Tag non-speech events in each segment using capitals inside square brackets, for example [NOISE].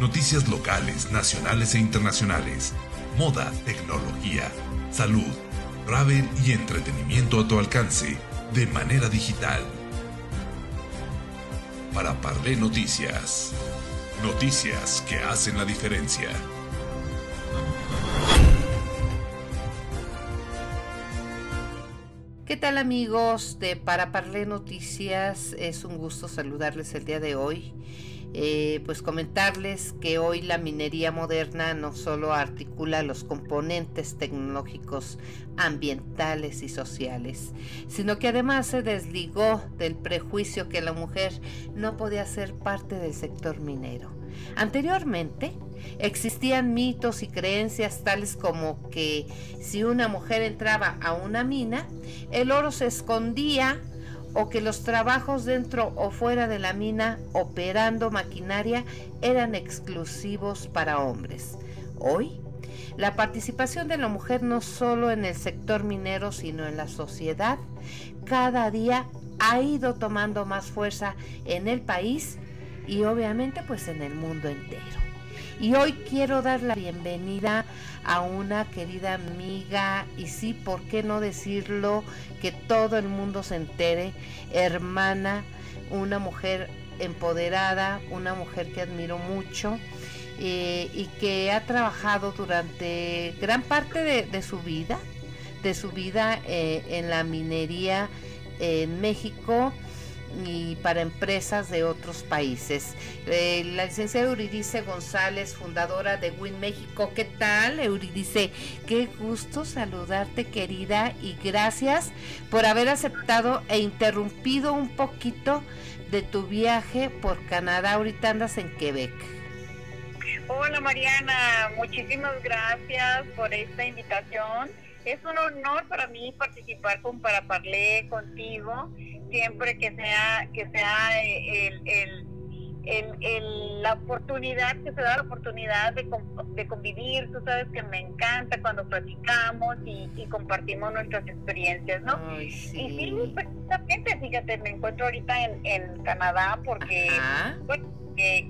Noticias locales, nacionales e internacionales. Moda, tecnología, salud, travel y entretenimiento a tu alcance de manera digital. Para Parlé Noticias. Noticias que hacen la diferencia. ¿Qué tal amigos de Para Parlé Noticias? Es un gusto saludarles el día de hoy. Eh, pues comentarles que hoy la minería moderna no solo articula los componentes tecnológicos ambientales y sociales, sino que además se desligó del prejuicio que la mujer no podía ser parte del sector minero. Anteriormente existían mitos y creencias tales como que si una mujer entraba a una mina, el oro se escondía o que los trabajos dentro o fuera de la mina operando maquinaria eran exclusivos para hombres. Hoy, la participación de la mujer no solo en el sector minero, sino en la sociedad, cada día ha ido tomando más fuerza en el país y obviamente pues en el mundo entero. Y hoy quiero dar la bienvenida a una querida amiga y sí, ¿por qué no decirlo? Que todo el mundo se entere, hermana, una mujer empoderada, una mujer que admiro mucho eh, y que ha trabajado durante gran parte de, su vida, de su vida eh, en la minería en México y para empresas de otros países. Eh, la licenciada Euridice González, fundadora de Win México, ¿qué tal? Euridice, qué gusto saludarte querida y gracias por haber aceptado e interrumpido un poquito de tu viaje por Canadá. Ahorita andas en Quebec. Hola Mariana, muchísimas gracias por esta invitación. Es un honor para mí participar con Para Parlé contigo siempre que sea que sea eh, el, la oportunidad que se da la oportunidad de, de, convivir tú sabes que me encanta cuando platicamos y, compartimos nuestras experiencias no y sí precisamente fíjate me encuentro ahorita en, en Canadá porque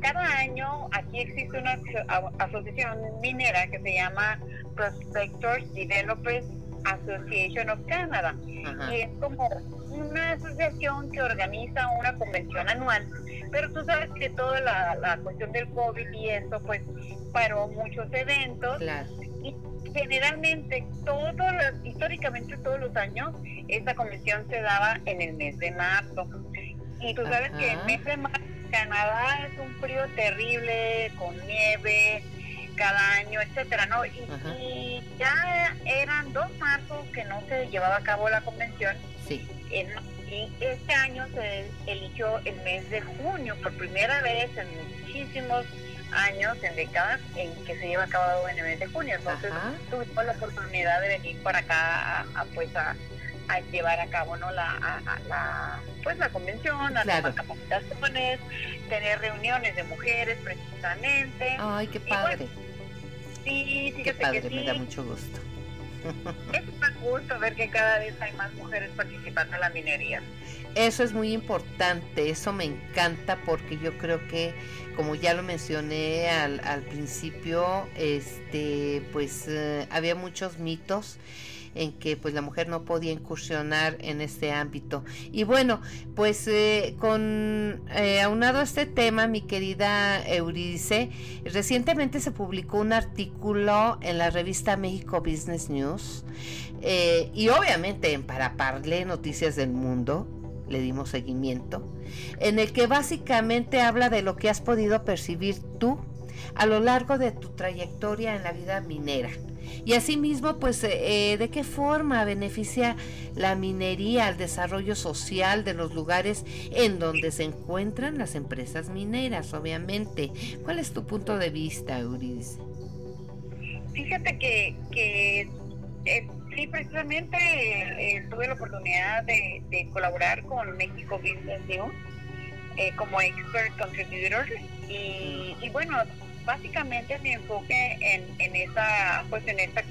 cada año aquí existe una asociación minera que se llama Prospectors Developers Association of Canada. Y es como una asociación que organiza una convención anual, pero tú sabes que toda la, cuestión del COVID y eso, pues paró muchos eventos. Y generalmente, todos históricamente todos los años, esa convención se daba en el mes de marzo. Y tú sabes que el mes de marzo Canadá es un frío terrible, con nieve, cada año, etcétera, ¿no? Y, y, ya eran dos marzo que no se llevaba a cabo la convención. Sí y este año se eligió el mes de junio por primera vez en muchísimos años, en décadas, en que se lleva a cabo en el mes de junio. Entonces tuvimos la oportunidad de venir para acá a, pues a, llevar a cabo no la, la pues la convención, a las capacitaciones, tener reuniones de mujeres precisamente. Ay, qué padre. sí, qué padre, me da mucho gusto. Es un gusto ver que cada vez hay más mujeres participando en la minería. Eso es muy importante, eso me encanta porque yo creo que, como ya lo mencioné al, al principio, este, pues eh, había muchos mitos en que pues la mujer no podía incursionar en este ámbito. Y bueno, pues eh, con eh, aunado a este tema, mi querida Euridice, recientemente se publicó un artículo en la revista México Business News eh, y obviamente en Para Parle Noticias del Mundo le dimos seguimiento, en el que básicamente habla de lo que has podido percibir tú a lo largo de tu trayectoria en la vida minera. Y asimismo, pues, eh, ¿de qué forma beneficia la minería al desarrollo social de los lugares en donde se encuentran las empresas mineras, obviamente? ¿Cuál es tu punto de vista, Euridice? Fíjate que, que eh, sí, precisamente eh, tuve la oportunidad de, colaborar con México Business News como expert contributor y, y bueno, básicamente mi enfoque en, en esa pues en esta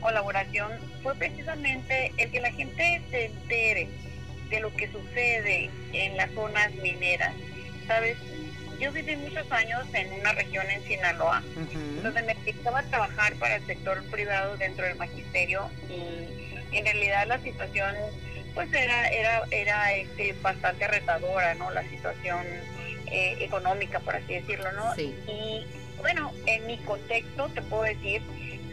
colaboración fue precisamente el que la gente se entere de lo que sucede en las zonas mineras sabes yo viví muchos años en una región en Sinaloa, donde me dedicaba a trabajar para el sector privado dentro del magisterio y en realidad la situación pues era era era este bastante retadora, ¿no? La situación eh, económica, por así decirlo, ¿no? Y bueno, en mi contexto te puedo decir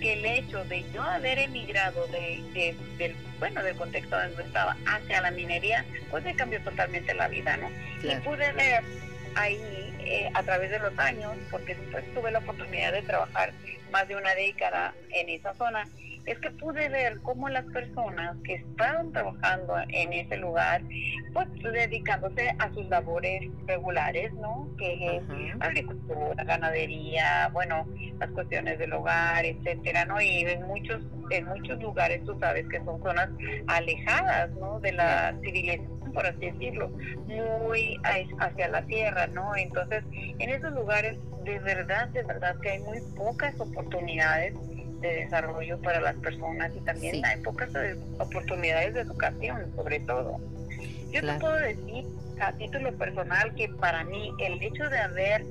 que el hecho de yo haber emigrado de, del bueno del contexto donde estaba hacia la minería pues me cambió totalmente la vida no y pude ver ahí eh, a través de los años porque después tuve la oportunidad de trabajar más de una década en esa zona es que pude ver cómo las personas que estaban trabajando en ese lugar, pues dedicándose a sus labores regulares, ¿no? Que es agricultura, ganadería, bueno, las cuestiones del hogar, etcétera, ¿no? Y en muchos, en muchos lugares tú sabes que son zonas alejadas, ¿no? De la civilización por así decirlo, muy hacia la tierra, ¿no? Entonces, en esos lugares, de verdad, de verdad que hay muy pocas oportunidades de desarrollo para las personas y también hay pocas oportunidades de educación, sobre todo. Yo te puedo decir a título personal que para mí el hecho de haber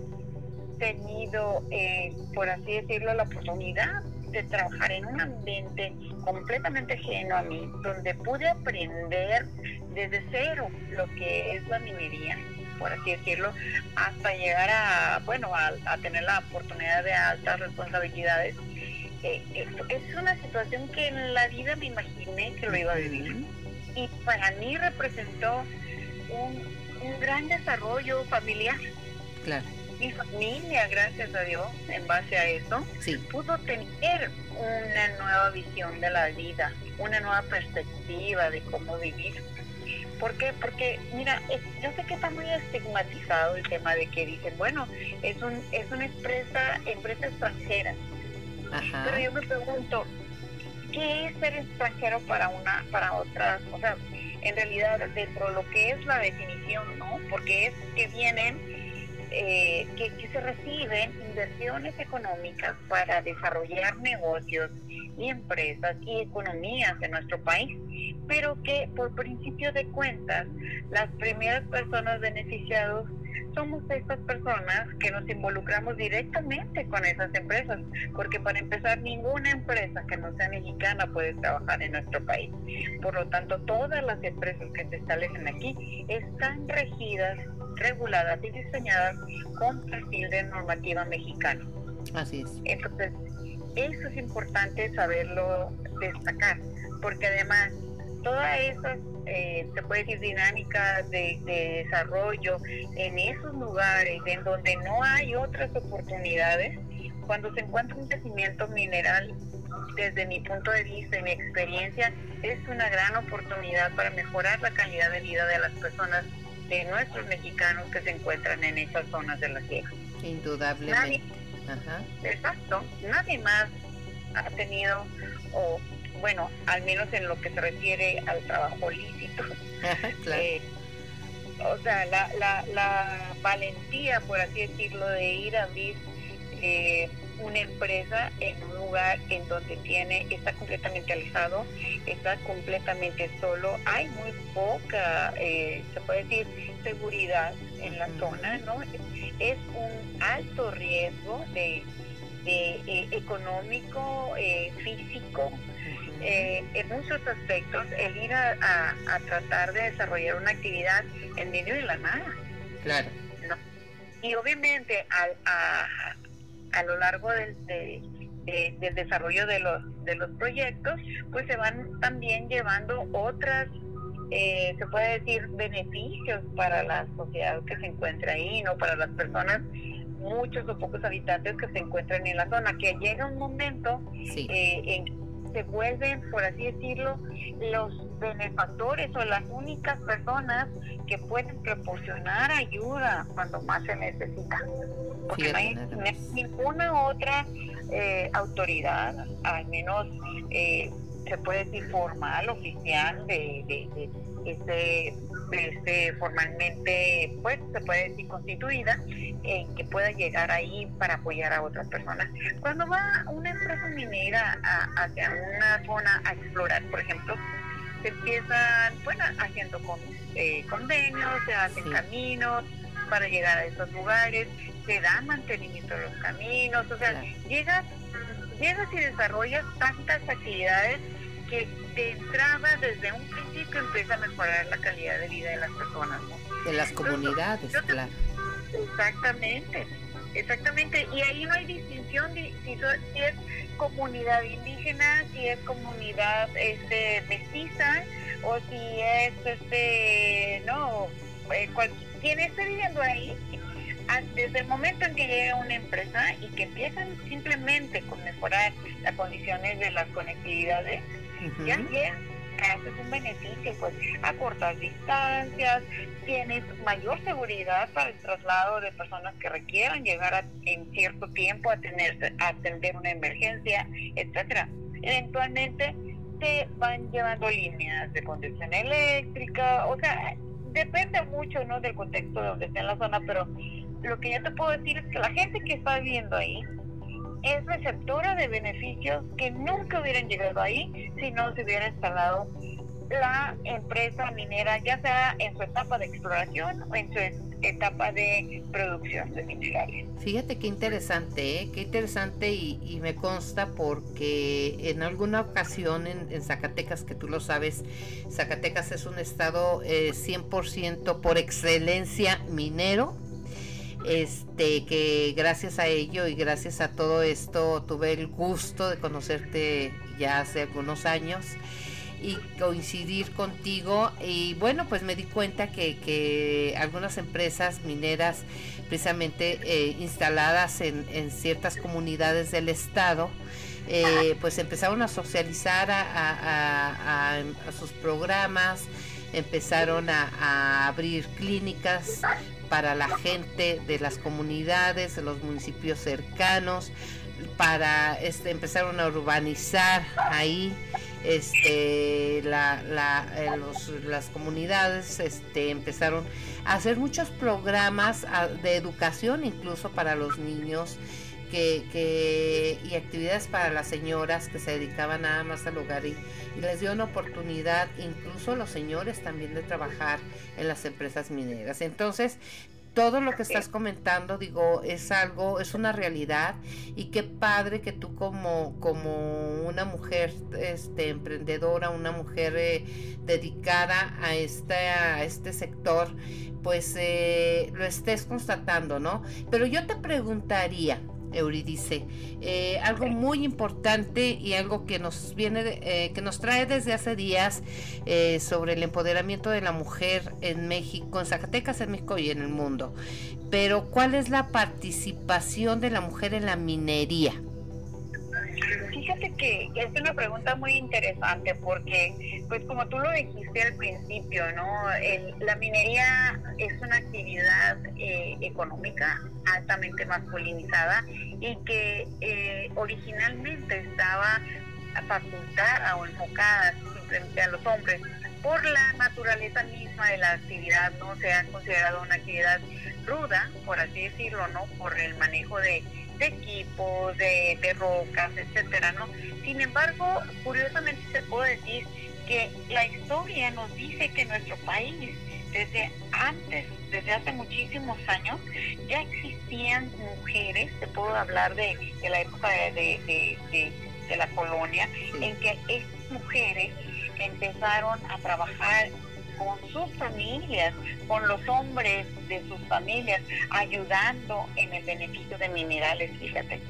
tenido, eh, por así decirlo, la oportunidad de trabajar en un ambiente completamente ajeno a mí, donde pude aprender desde cero lo que es la minería, por así decirlo, hasta llegar a, bueno, a tener la oportunidad de altas responsabilidades eh, es una situación que en la vida me imaginé que lo iba a vivir. Y para mí representó un, gran desarrollo familiar. Claro. Mi familia, gracias a Dios, en base a eso, pudo tener una nueva visión de la vida, una nueva perspectiva de cómo vivir. ¿Por qué? Porque, mira, yo sé que está muy estigmatizado el tema de que dicen, bueno, es, un, es una empresa, empresa extranjera. Pero yo me pregunto, ¿qué es ser extranjero para una, para otras? O en realidad dentro de lo que es la definición, ¿no? Porque es que vienen, eh, que, que se reciben inversiones económicas para desarrollar negocios y empresas y economías en nuestro país, pero que por principio de cuentas las primeras personas beneficiadas somos estas personas que nos involucramos directamente con esas empresas, porque para empezar ninguna empresa que no sea mexicana puede trabajar en nuestro país. Por lo tanto, todas las empresas que se establecen aquí están regidas, reguladas y diseñadas con perfil de normativa mexicana. Así es. Entonces, eso es importante saberlo destacar, porque además todas esas eh, se puede decir, dinámicas de, desarrollo en esos lugares en donde no hay otras oportunidades, cuando se encuentra un crecimiento mineral, desde mi punto de vista y mi experiencia, es una gran oportunidad para mejorar la calidad de vida de las personas, de nuestros mexicanos que se encuentran en esas zonas de la tierra. Indudablemente. Exacto. Nadie más ha tenido o bueno, al menos en lo que se refiere al trabajo lícito. [LAUGHS] Eh, o sea, la, la, la, valentía, por así decirlo, de ir a abrir eh, una empresa en un lugar en donde tiene, está completamente alejado, está completamente solo, hay muy poca, eh, se puede decir, seguridad en la zona, ¿no? Es un alto riesgo de, de económico, físico, eh, en muchos aspectos el ir a, tratar de desarrollar una actividad en medio de la nada. Claro. Y obviamente a, a, lo largo del, del desarrollo de los, de los proyectos, pues se van también llevando otras eh, se puede decir beneficios para la sociedad que se encuentra ahí, no para las personas muchos o pocos habitantes que se encuentran en la zona, que llega un momento eh, en se vuelven, por así decirlo, los benefactores o las únicas personas que pueden proporcionar ayuda cuando más se necesita. Porque no, hay, ninguna otra eh, autoridad, al menos eh, se puede decir formal, oficial, de, de, este, este, formalmente, pues se puede decir constituida, eh, que pueda llegar ahí para apoyar a otras personas. Cuando va una empresa minera hacia una zona a explorar, por ejemplo, se empiezan, bueno, haciendo con, eh, convenios, se hacen caminos, para llegar a esos lugares, te dan mantenimiento de los caminos, o sea, llegas, llegas y desarrollas tantas actividades que de entrada desde un principio empieza a mejorar la calidad de vida de las personas. De las comunidades, claro. Exactamente, exactamente. Y ahí no hay distinción si, si, es comunidad indígena, si es comunidad este, mestiza o si es, este, no, eh, quien esté viviendo ahí, desde el momento en que llega una empresa y que empiezan simplemente con mejorar las condiciones de las conectividades, ya haces un beneficio, pues a cortas distancias, tienes mayor seguridad para el traslado de personas que requieran llegar en cierto tiempo a tener a atender una emergencia, etcétera. Eventualmente te van llevando líneas de conducción eléctrica, o sea, depende mucho ¿no? del contexto de donde esté en la zona, pero lo que yo te puedo decir es que la gente que está viviendo ahí es receptora de beneficios que nunca hubieran llegado ahí si no se hubiera instalado la empresa minera, ya sea en su etapa de exploración o en su etapa de producción de minerales. Fíjate qué interesante, ¿eh? qué interesante y, me consta porque en alguna ocasión en, Zacatecas, que tú lo sabes, Zacatecas es un estado 100% eh, por excelencia minero este que gracias a ello y gracias a todo esto tuve el gusto de conocerte ya hace algunos años y coincidir contigo. Y bueno pues me di cuenta que, algunas empresas mineras precisamente eh, instaladas en, ciertas comunidades del estado eh, pues empezaron a socializar a, sus programas empezaron a, abrir clínicas para la gente de las comunidades, de los municipios cercanos, para este, empezaron a urbanizar ahí este la, eh, las comunidades este empezaron a hacer muchos programas ah, de educación incluso para los niños que, y actividades para las señoras que se dedicaban nada más al hogar y, y les dio una oportunidad incluso a los señores también de trabajar en las empresas mineras entonces todo lo que estás comentando, digo, es algo, es una realidad y qué padre que tú como, como una mujer este, emprendedora, una mujer eh, dedicada a este, a este sector, pues eh, lo estés constatando, ¿no? Pero yo te preguntaría, Euridice. Eh, algo muy importante y algo que nos viene, eh, que nos trae desde hace días eh, sobre el empoderamiento de la mujer en México, en Zacatecas, en México y en el mundo. Pero, ¿cuál es la participación de la mujer en la minería? Fíjate que es una pregunta muy interesante porque, pues como tú lo dijiste al principio, ¿no? la minería es una actividad eh, económica altamente masculinizada y que eh, originalmente estaba facultada o enfocada simplemente a los hombres por la naturaleza misma de la actividad, no se ha considerado una actividad ruda, por así decirlo, ¿no? Por el manejo de de equipos, de, de rocas, etcétera, ¿no? Sin embargo, curiosamente se puede decir que la historia nos dice que nuestro país, desde antes, desde hace muchísimos años, ya existían mujeres, te puedo hablar de, la época de, de la colonia, en que estas mujeres empezaron a trabajar con sus familias, con los hombres de sus familias, ayudando en el beneficio de minerales, fíjate.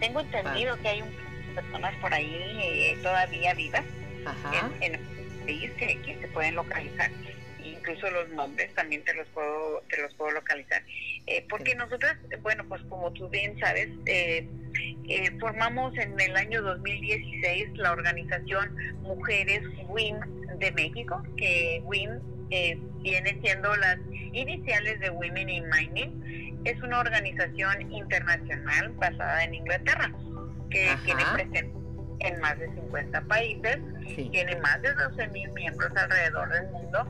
Tengo entendido que hay un, personas por ahí eh, todavía vivas en, el país que, se pueden localizar. Incluso los nombres también te los puedo te los puedo localizar. Eh, porque nosotros bueno pues como tú bien sabes eh, formamos en el año 2016 la organización Mujeres WIN de México, que WIM eh, viene siendo las iniciales de Women in Mining. Es una organización internacional basada en Inglaterra, que tiene presencia en más de 50 países, tiene más de 12 mil miembros alrededor del mundo.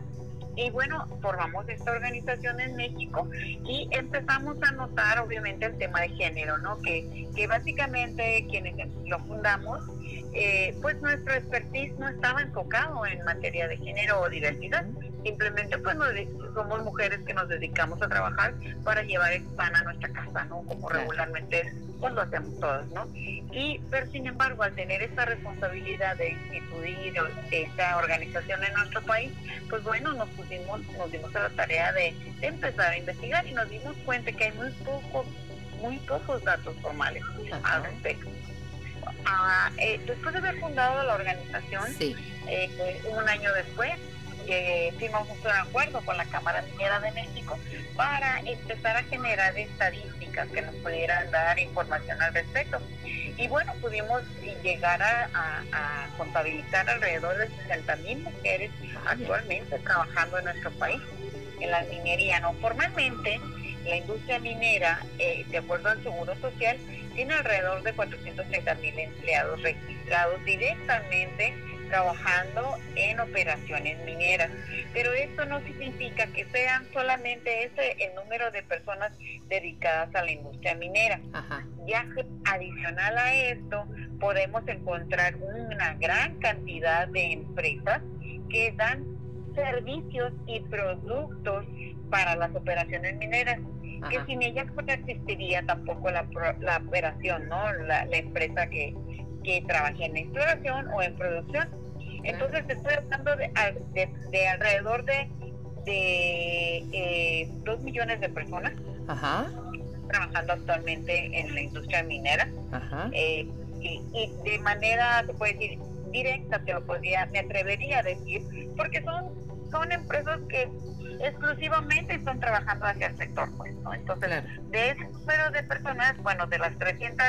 Y bueno, formamos esta organización en México y empezamos a notar obviamente el tema de género, ¿no? Que, que básicamente quienes lo fundamos eh, pues nuestro expertise no estaba enfocado en materia de género o diversidad, simplemente pues somos mujeres que nos dedicamos a trabajar para llevar el pan a nuestra casa, ¿no? Como regularmente pues lo hacemos todas, ¿no? Y, pero sin embargo, al tener esta responsabilidad de instituir esta organización en nuestro país, pues bueno, nos pusimos, nos dimos a la tarea de, empezar a investigar y nos dimos cuenta que hay muy pocos, muy pocos datos formales al respecto. Eh, después de haber fundado la organización, eh, un año después, firmamos un acuerdo con la Cámara Minera de México para empezar a generar estadísticas que nos pudieran dar información al respecto. Y bueno, pudimos llegar a, contabilizar alrededor de 60 mil mujeres actualmente trabajando en nuestro país en la minería. No formalmente, la industria minera, eh, de acuerdo al Seguro Social, tiene alrededor de 430 mil empleados registrados directamente trabajando en operaciones mineras. Pero esto no significa que sean solamente ese el número de personas dedicadas a la industria minera, ya que adicional a esto podemos encontrar una gran cantidad de empresas que dan servicios y productos para las operaciones mineras que sin ellas no existiría tampoco la, la operación, ¿no? La, la empresa que, que trabaje en exploración o en producción. Entonces estoy hablando de, de, alrededor de, de eh, dos millones de personas trabajando actualmente en la industria minera. Eh, y, y, de manera, se puede decir, directa, te lo podría, me atrevería a decir, porque son, son empresas que exclusivamente están trabajando hacia el sector, pues, ¿no? Entonces, de ese número de personas, bueno, de las 300,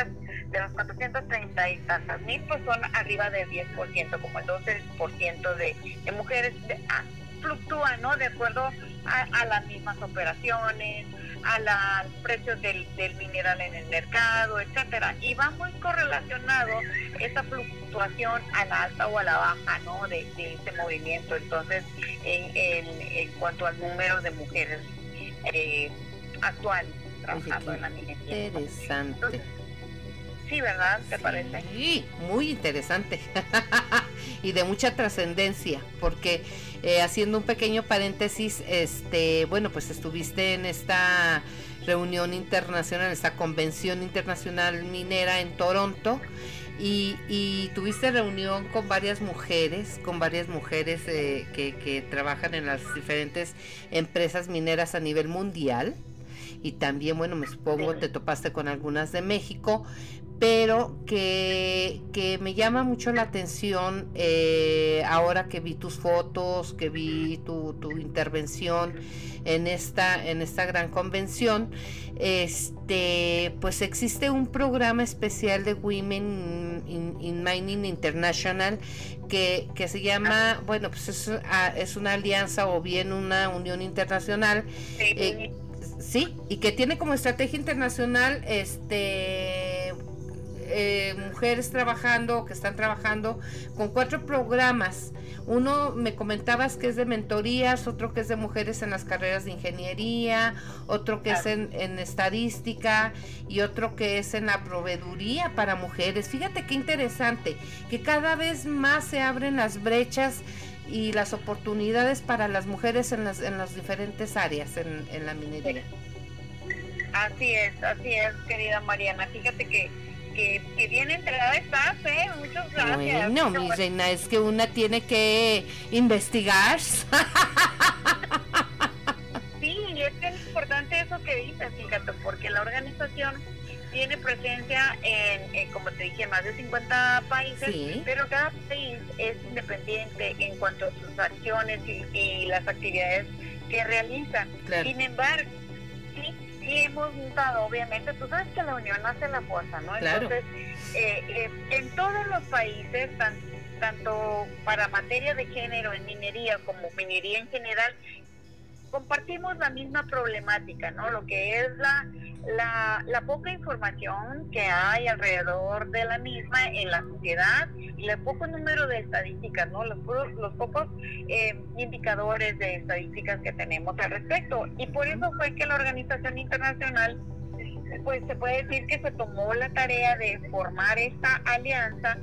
de los 430 y tantas mil, pues son arriba del 10%, como el 12% de, de mujeres de, ah, fluctúan, ¿no? De acuerdo a, las mismas operaciones, a los precios del, mineral en el mercado, etcétera. Y va muy correlacionado esa fluctuación a la alta o a la baja, ¿no? De, ese movimiento. Entonces, en, en, cuanto al número de mujeres eh, actuales trabajando en la minería. Interesante. Sí, ¿verdad? ¿Te parece? Sí, muy interesante [LAUGHS] y de mucha trascendencia, porque eh, haciendo un pequeño paréntesis, este, bueno, pues estuviste en esta reunión internacional, esta convención internacional minera en Toronto. Y, tuviste reunión con varias mujeres, con varias mujeres eh, que, que trabajan en las diferentes empresas mineras a nivel mundial y también, bueno, me supongo te topaste con algunas de México, pero que, me llama mucho la atención eh, ahora que vi tus fotos, que vi tu, intervención en esta, en esta gran convención, este, pues existe un programa especial de Women in, Mining International que, se llama, bueno, pues es, ah, es, una alianza o bien una unión internacional. Eh, sí, y que tiene como estrategia internacional este eh, mujeres trabajando, que están trabajando con cuatro programas. Uno me comentabas que es de mentorías, otro que es de mujeres en las carreras de ingeniería, otro que es en, estadística y otro que es en la proveeduría para mujeres. Fíjate qué interesante, que cada vez más se abren las brechas y las oportunidades para las mujeres en las, en las diferentes áreas en, en la minería. Así es, así es, querida Mariana. Fíjate que que, que bien enterada estás, ¿eh? Muchas gracias. Bueno, mi reina, es que una tiene que investigar. sí, y es que es importante eso que dices, fíjate, porque la organización tiene presencia en, como te dije, más de 50 países, pero cada país es independiente en cuanto a sus acciones y, las actividades que realizan. Sin embargo, y hemos notado, obviamente, tú sabes que la unión hace la fuerza, ¿no? Entonces, eh, eh, en todos los países, tanto para materia de género en minería como minería en general, compartimos la misma problemática, ¿no? Lo que es la, la, poca información que hay alrededor de la misma en la sociedad y el poco número de estadísticas, ¿no? Los, los pocos eh, indicadores de estadísticas que tenemos al respecto. Y por eso fue que la Organización Internacional pues se puede decir que se tomó la tarea de formar esta alianza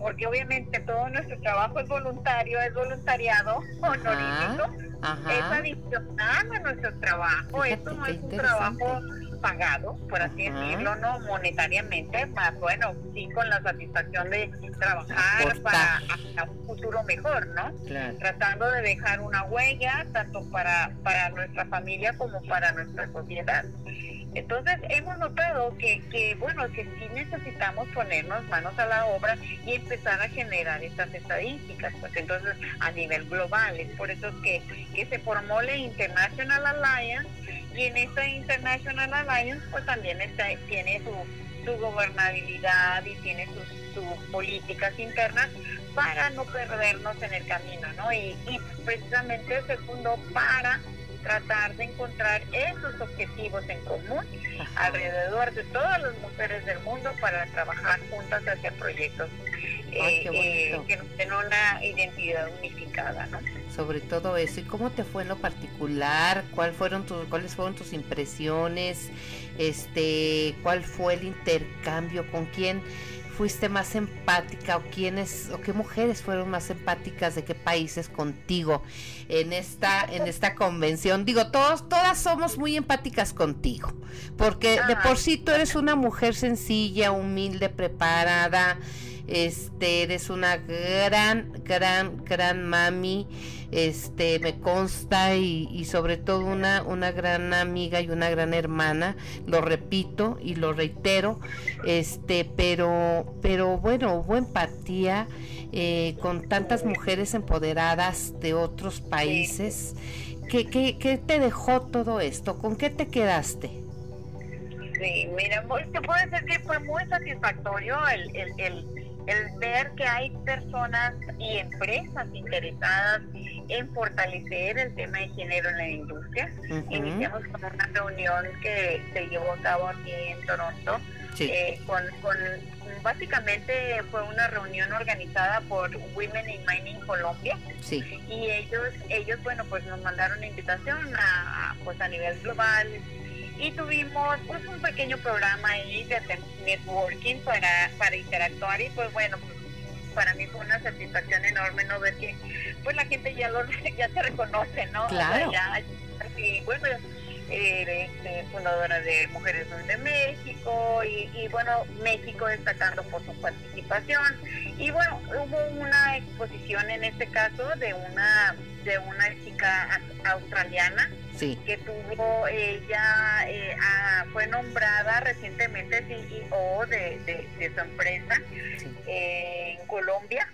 porque obviamente todo nuestro trabajo es voluntario, es voluntariado [LAUGHS] honorífico, es adicional a nuestro trabajo, esto no es un trabajo pagado, por así decirlo, no monetariamente, más bueno, sí con la satisfacción de trabajar para un futuro mejor, ¿no? Tratando de dejar una huella tanto para, para nuestra familia como para nuestra sociedad. Entonces hemos notado que, que, bueno, que sí necesitamos ponernos manos a la obra y empezar a generar estas estadísticas, pues entonces a nivel global, es por eso que, que se formó la International Alliance y en esta International Alliance pues también está, tiene su, su gobernabilidad y tiene sus, políticas internas para no perdernos en el camino, ¿no? Y, y precisamente se fundó para tratar de encontrar esos objetivos en común alrededor de todas las mujeres del mundo para trabajar juntas hacia proyectos eh, eh, que nos den una identidad unificada, ¿no? sobre todo eso. ¿Y cómo te fue en lo particular? ¿Cuál fueron tus, ¿Cuáles fueron tus impresiones? Este, ¿Cuál fue el intercambio? ¿Con quién fuiste más empática? ¿O quiénes, o qué mujeres fueron más empáticas de qué países contigo en esta, en esta convención? Digo, todos, todas somos muy empáticas contigo, porque de por sí tú eres una mujer sencilla, humilde, preparada este, eres una gran, gran, gran mami, este, me consta y, sobre todo una, una gran amiga y una gran hermana, lo repito y lo reitero, este, pero, pero bueno, hubo empatía eh, con tantas mujeres empoderadas de otros países. ¿Qué, qué, te dejó todo esto? ¿Con qué te quedaste? Sí, mira, te puedo decir que fue muy satisfactorio el, el el ver que hay personas y empresas interesadas en fortalecer el tema de género en la industria. Iniciamos con una reunión que se llevó a cabo aquí en Toronto. Eh, con, con, básicamente fue una reunión organizada por Women in Mining Colombia sí. y ellos ellos bueno pues nos mandaron invitación a pues a nivel global y tuvimos pues un pequeño programa ahí de networking para, para interactuar y pues bueno, pues, para mí fue una satisfacción enorme no ver que pues la gente ya lo [LAUGHS] ya se reconoce, ¿no? Claro. ya, y bueno, eh, fundadora de Mujeres de México y, y, bueno, México destacando por su participación. Y bueno, hubo una exposición en este caso de una de una chica australiana que tuvo ella eh, fue nombrada recientemente CEO de, de, su empresa eh, en Colombia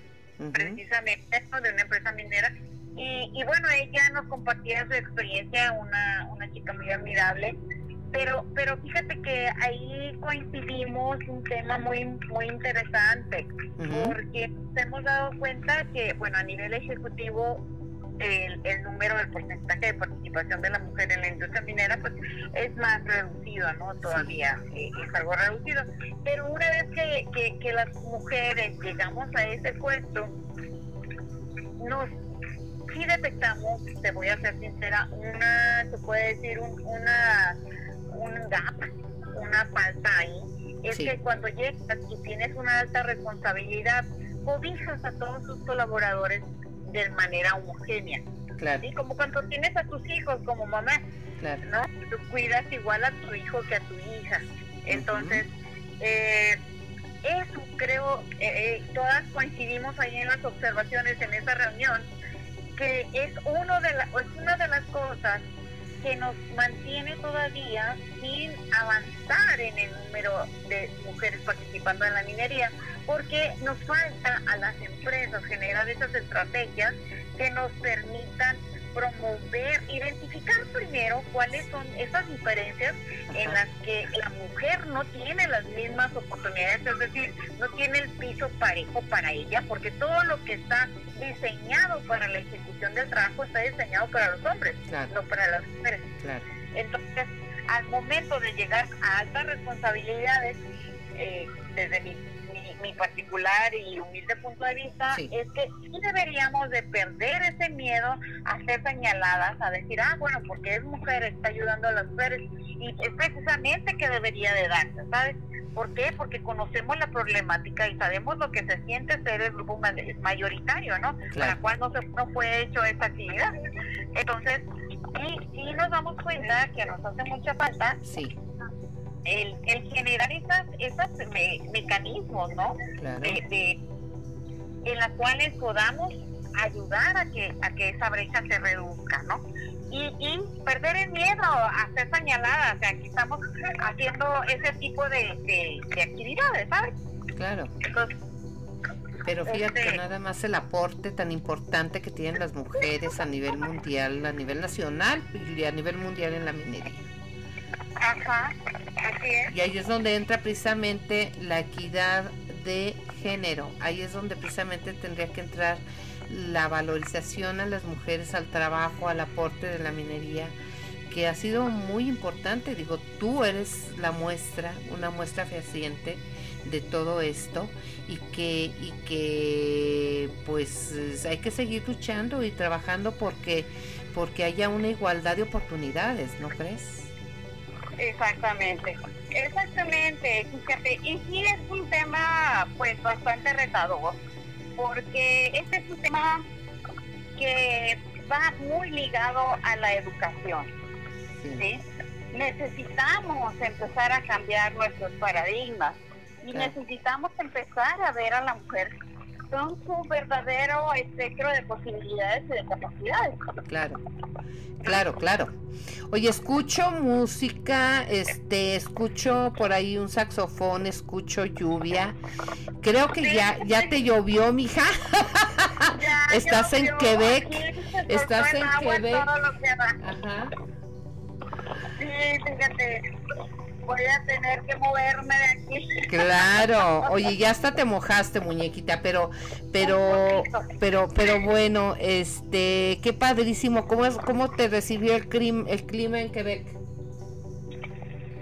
precisamente de una empresa minera. Y, y, bueno ella nos compartía su experiencia una, una chica muy admirable. Pero pero fíjate que ahí coincidimos un tema muy muy interesante porque nos hemos dado cuenta que bueno a nivel ejecutivo el, el, número, el porcentaje de participación de la mujer en la industria minera, pues es más reducido, ¿no? Todavía eh, es algo reducido. Pero una vez que, que, las mujeres llegamos a ese puesto, nos sí detectamos, te voy a ser sincera, una, se puede decir, un, una, un gap, una falta ahí. Es que cuando llegas y tienes una alta responsabilidad, cobijas a todos tus colaboradores de manera homogénea. Claro. Como cuando tienes a tus hijos como mamá, claro. ¿no? Tú cuidas igual a tu hijo que a tu hija. Entonces, eh, eso creo, eh, eh, todas coincidimos ahí en las observaciones en esa reunión, que es, uno de la, es una de las cosas que nos mantiene todavía sin avanzar en el número de mujeres participando en la minería, porque nos falta a las empresas generar esas estrategias que nos permitan promover, identificar primero cuáles son esas diferencias en las que la mujer no tiene las mismas oportunidades, es decir, no tiene el piso parejo para ella, porque todo lo que está diseñado para la ejecución del trabajo está diseñado para los hombres, no para las mujeres. Entonces, al momento de llegar a altas responsabilidades, eh, desde mi mi particular y humilde punto de vista es que sí deberíamos de perder ese miedo a ser señaladas, a decir, ah, bueno, porque es mujer, está ayudando a las mujeres y es precisamente que debería de darse, ¿sabes? ¿Por qué? Porque conocemos la problemática y sabemos lo que se siente ser el grupo mayoritario, ¿no? Para el cual no, se, no fue hecho esta actividad. Entonces, sí, sí nos damos cuenta que nos hace mucha falta sí el, el generar esas, esos mecanismos, ¿no? De, en las cuales podamos ayudar a que, a que esa brecha se reduzca, ¿no? Y, y perder el miedo a ser señalada, o sea, aquí estamos haciendo ese tipo de, de, actividades, ¿sabes? Claro. pero fíjate que este nada más el aporte tan importante que tienen las mujeres a nivel mundial, a nivel nacional y a nivel mundial en la minería. Ajá, Y ahí es donde entra precisamente la equidad de género. Ahí es donde precisamente tendría que entrar la valorización a las mujeres, al trabajo, al aporte de la minería, que ha sido muy importante. Digo, tú eres la muestra, una muestra fehaciente de todo esto y que, y que pues hay que seguir luchando y trabajando porque, porque haya una igualdad de oportunidades, ¿no crees? Exactamente, exactamente, fíjate, y sí es un tema pues bastante retador, porque este es un tema que va muy ligado a la educación, ¿sí? Necesitamos empezar a cambiar nuestros paradigmas y necesitamos empezar a ver a la mujer con su verdadero espectro de posibilidades y de capacidades. Claro, claro, claro. Oye, escucho música, este, escucho por ahí un saxofón, escucho lluvia. Creo que ya, ya te llovió, mija. Estás en Quebec. Estás en Quebec. Ajá. Sí, fíjate voy a tener que moverme de aquí. Claro, [LAUGHS] oye, ya hasta te mojaste, muñequita, pero, pero, pero, pero bueno, este, qué padrísimo, ¿cómo es, cómo te recibió el clima, el clima en Quebec?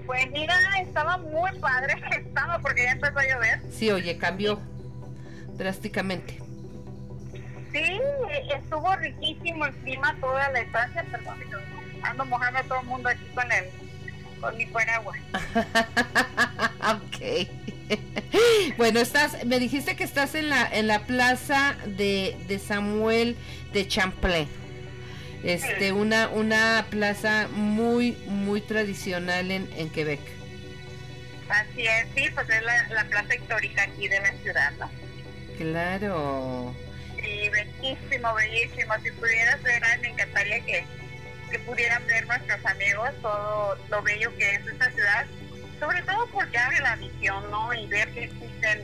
Pues mira, estaba muy padre, [LAUGHS] estaba porque ya empezó a llover. Sí, oye, cambió drásticamente. Sí, estuvo riquísimo el clima toda la estancia, perdón, ando mojando a todo el mundo aquí con el con mi paraguas. [LAUGHS] ok. [LAUGHS] bueno, estás, me dijiste que estás en la en la plaza de, de Samuel de Champlain. Este, una una plaza muy muy tradicional en, en Quebec. Así es, sí, pues es la, la plaza histórica aquí de la ciudad, ¿no? Claro. Sí, bellísimo, bellísimo. Si pudieras ver, me encantaría que que pudieran ver nuestros amigos todo lo bello que es esta ciudad, sobre todo porque abre la visión, ¿no? Y ver que existen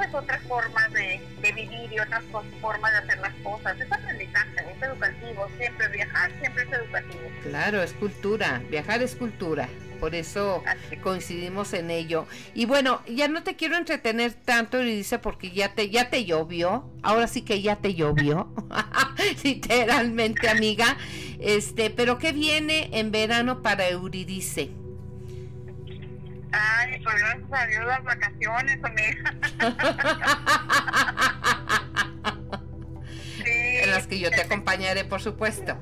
pues otras formas de, vivir y otras formas de hacer las cosas. Es aprendizaje, es educativo, siempre viajar, siempre es educativo. Claro, es cultura, viajar es cultura. Por eso coincidimos en ello. Y bueno, ya no te quiero entretener tanto, dice porque ya te, ya te llovió. Ahora sí que ya te llovió. [LAUGHS] Literalmente, amiga. Este, pero ¿qué viene en verano para Euridice? Ay, pues gracias a Dios las vacaciones, amiga. [LAUGHS] en las que yo te acompañaré, por supuesto.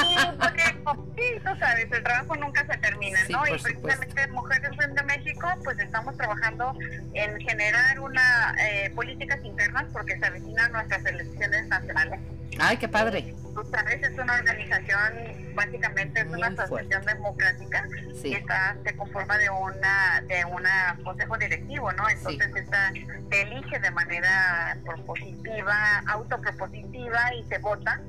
sí, porque sí, tú sabes, el trabajo nunca se termina, ¿no? Y precisamente Mujeres de México, pues estamos trabajando en generar una eh, políticas internas porque se avecinan nuestras elecciones nacionales. Ay, qué padre. Tú sabes, es una organización, básicamente es una asociación democrática que está, se conforma de una de una consejo directivo, ¿no? Entonces esta se elige de manera propositiva, autopropositiva y se vota.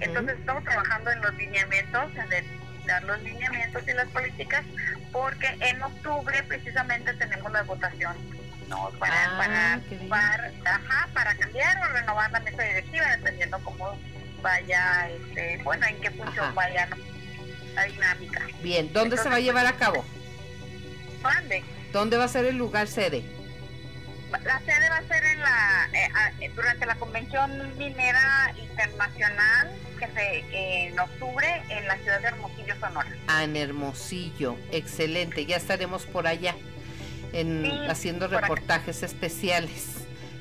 Entonces estamos trabajando en los lineamientos, en dar los lineamientos y las políticas, porque en octubre precisamente tenemos la votación ¿no? Para, ah, para, ajá, para cambiar o renovar la mesa directiva, dependiendo cómo vaya, este, bueno, en qué función vaya la dinámica. Bien, ¿dónde se va a llevar a cabo? ¿Dónde? ¿Dónde va a ser el lugar sede? La sede va a ser en la eh, eh, durante la convención minera internacional que se en octubre en la ciudad de Hermosillo, Sonora. Ah, en Hermosillo, excelente, ya estaremos por allá. en, haciendo reportajes especiales.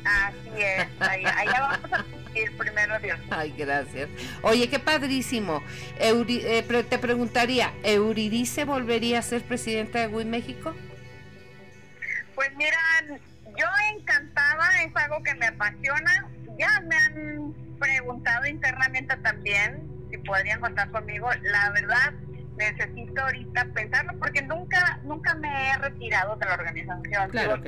Así es, allá vamos a ir primero Dios. Ay, gracias. Oye, qué padrísimo. Eh, te preguntaría, ¿Euridice volvería a ser presidenta de WIM México? Pues mira, yo encantada, es algo que me apasiona. Ya me han preguntado internamente también si podrían contar conmigo. La verdad, necesito ahorita pensarlo porque nunca nunca me he retirado de la organización. Claro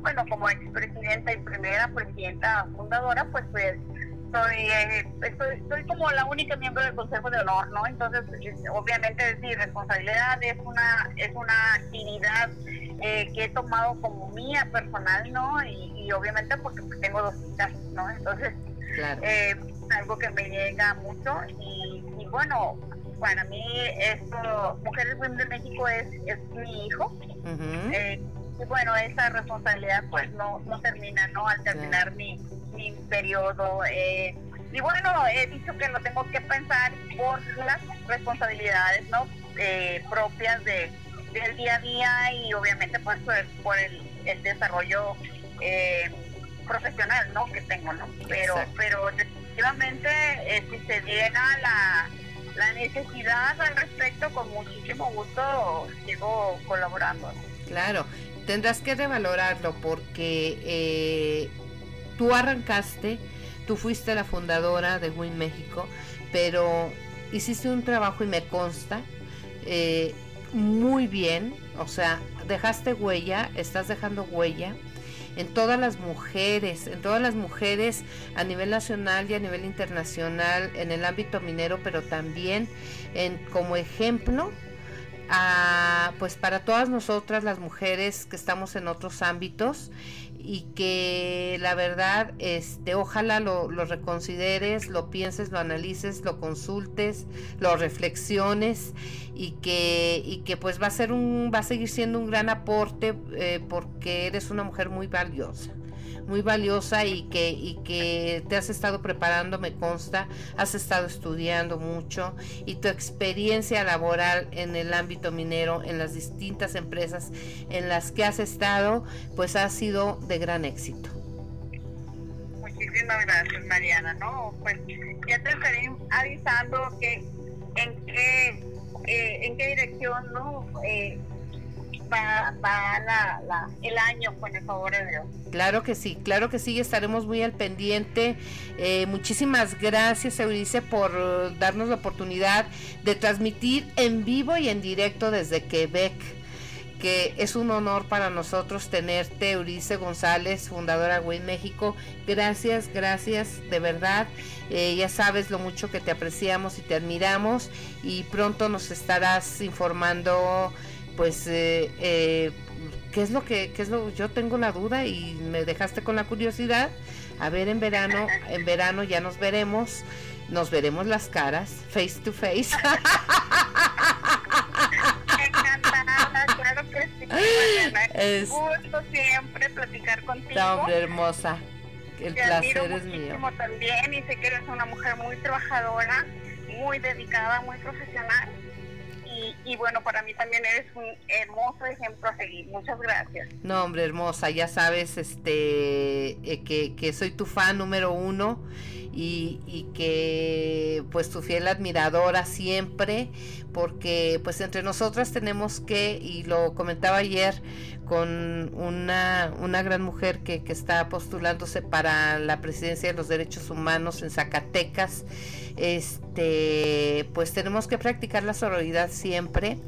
Bueno, como expresidenta y primera presidenta fundadora, pues pues soy, eh, estoy, como la única miembro del Consejo de Honor, ¿no? Entonces, obviamente es mi responsabilidad, es una, es una actividad eh, que he tomado como mía personal, ¿no? Y, obviamente porque pues, tengo dos hijas, ¿no? Entonces, eh, es algo que me llega mucho y, bueno, para mí esto, Mujeres de México es, es mi hijo. y bueno, esa responsabilidad pues no, no termina, ¿no? Al terminar mi mi periodo. Eh, y bueno, he dicho que lo tengo que pensar por las responsabilidades no eh, propias de, del día a día y obviamente pues por, el, el, desarrollo eh, profesional no que tengo no pero pero definitivamente si se llega la, la necesidad al respecto con muchísimo gusto sigo colaborando. Claro tendrás que revalorarlo porque tú arrancaste, tú fuiste la fundadora de Win México, pero hiciste un trabajo y me consta eh, muy bien, o sea, dejaste huella, estás dejando huella en todas las mujeres, en todas las mujeres a nivel nacional y a nivel internacional, en el ámbito minero, pero también en, como ejemplo pues para todas nosotras las mujeres que estamos en otros ámbitos y que la verdad, este, ojalá lo, lo, reconsideres, lo pienses, lo analices, lo consultes, lo reflexiones y que, y que pues va a ser un, va a seguir siendo un gran aporte eh, porque eres una mujer muy valiosa muy valiosa y que, y que te has estado preparando, me consta, has estado estudiando mucho y tu experiencia laboral en el ámbito minero, en las distintas empresas en las que has estado, pues ha sido de gran éxito. Muchísimas gracias, Mariana. No, pues ya te estaré avisando que en qué, eh, en qué dirección, ¿no? Eh, va, el año con favor de Dios. Claro que sí, claro que sí, estaremos muy al pendiente. Eh, muchísimas gracias, Eurice, por darnos la oportunidad de transmitir en vivo y en directo desde Quebec que es un honor para nosotros tenerte, Eurice González, fundadora Win México. Gracias, gracias, de verdad. Eh, ya sabes lo mucho que te apreciamos y te admiramos y pronto nos estarás informando pues, eh, eh, ¿qué es lo que, qué es lo, yo tengo la duda y me dejaste con la curiosidad? A ver, en verano, en verano ya nos veremos, nos veremos las caras, face to face. [LAUGHS] Encantada, claro que sí. [LAUGHS] Es gusto siempre platicar contigo. hombre, hermosa. El placer es mío. también y sé que eres una mujer muy trabajadora, muy dedicada, muy profesional y, bueno, para mí también eres un hermoso ejemplo a seguir. Muchas gracias. No, hombre, hermosa, ya sabes este eh, que, que, soy tu fan número uno y, y, que pues tu fiel admiradora siempre, porque pues entre nosotras tenemos que, y lo comentaba ayer con una, una gran mujer que, que está postulándose para la presidencia de los derechos humanos en Zacatecas, este, pues tenemos que practicar la sororidad siempre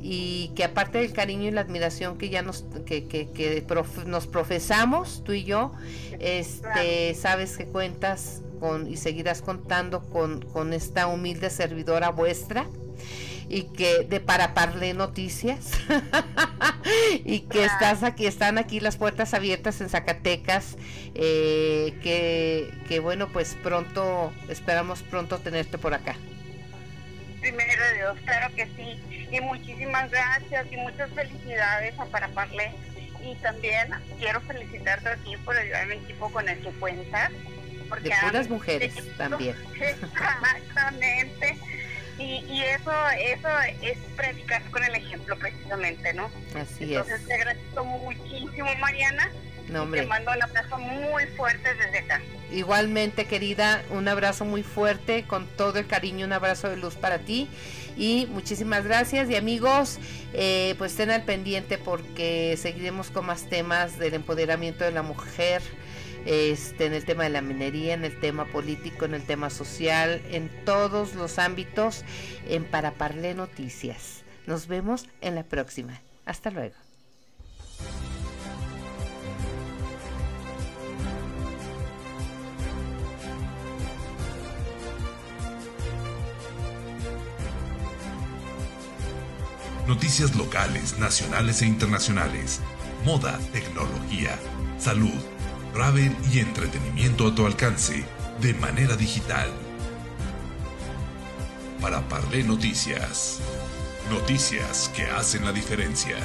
y que aparte del cariño y la admiración que ya nos que, que, nos profesamos tú y yo este sabes que cuentas con y seguirás contando con, con esta humilde servidora vuestra y que de para parle noticias. [LAUGHS] Y que estás aquí están aquí las puertas abiertas en Zacatecas eh, que, que bueno pues pronto esperamos pronto tenerte por acá. Primero Dios claro que sí. Y muchísimas gracias y muchas felicidades a Paraparle y también quiero felicitarte a ti por ayudar a mi equipo con el su cuenta porque de puras mujeres también. [LAUGHS] Exactamente Y, eso, eso es predicar con el ejemplo precisamente, ¿no? Así es. Entonces te agradezco muchísimo, Mariana. te mando un abrazo muy fuerte desde acá. Igualmente, querida, un abrazo muy fuerte, con todo el cariño, un abrazo de luz para ti. Y muchísimas gracias. Y amigos, eh, pues estén al pendiente porque seguiremos con más temas del empoderamiento de la mujer este, en el tema de la minería, en el tema político, en el tema social, en todos los ámbitos en Paraparle Noticias. Nos vemos en la próxima. Hasta luego. Noticias locales, nacionales e internacionales. Moda, tecnología, salud travel y entretenimiento a tu alcance de manera digital. Para Parle Noticias. Noticias que hacen la diferencia.